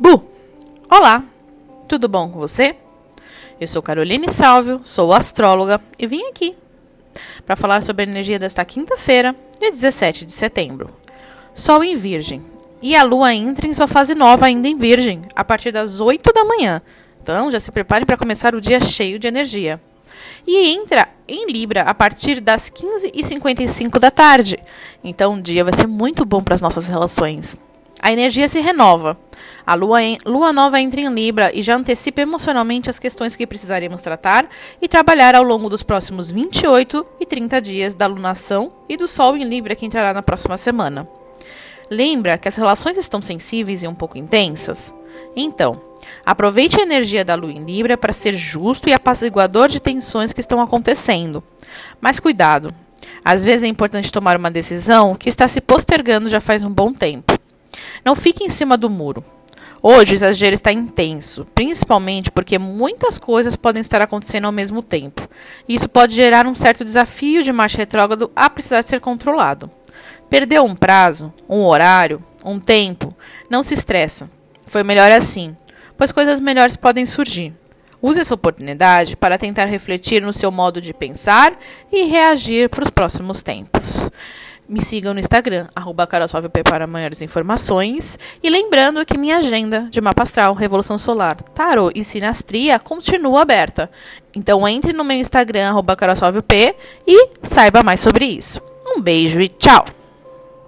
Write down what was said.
Bu! Olá! Tudo bom com você? Eu sou Caroline Salvio, sou astróloga e vim aqui para falar sobre a energia desta quinta-feira, dia 17 de setembro. Sol em Virgem. E a Lua entra em sua fase nova ainda em Virgem, a partir das 8 da manhã. Então já se prepare para começar o dia cheio de energia. E entra em Libra a partir das 15h55 da tarde. Então o dia vai ser muito bom para as nossas relações. A energia se renova. A lua, em, lua nova entra em Libra e já antecipa emocionalmente as questões que precisaremos tratar e trabalhar ao longo dos próximos 28 e 30 dias da lunação e do Sol em Libra que entrará na próxima semana. Lembra que as relações estão sensíveis e um pouco intensas? Então, aproveite a energia da lua em Libra para ser justo e apaziguador de tensões que estão acontecendo. Mas cuidado! Às vezes é importante tomar uma decisão que está se postergando já faz um bom tempo. Não fique em cima do muro. Hoje o exagero está intenso, principalmente porque muitas coisas podem estar acontecendo ao mesmo tempo. Isso pode gerar um certo desafio de marcha retrógrado a precisar ser controlado. Perdeu um prazo, um horário, um tempo, não se estressa. Foi melhor assim, pois coisas melhores podem surgir. Use essa oportunidade para tentar refletir no seu modo de pensar e reagir para os próximos tempos. Me sigam no Instagram, arroba para maiores informações. E lembrando que minha agenda de mapa astral, Revolução Solar, Tarot e Sinastria continua aberta. Então entre no meu Instagram, arroba e saiba mais sobre isso. Um beijo e tchau!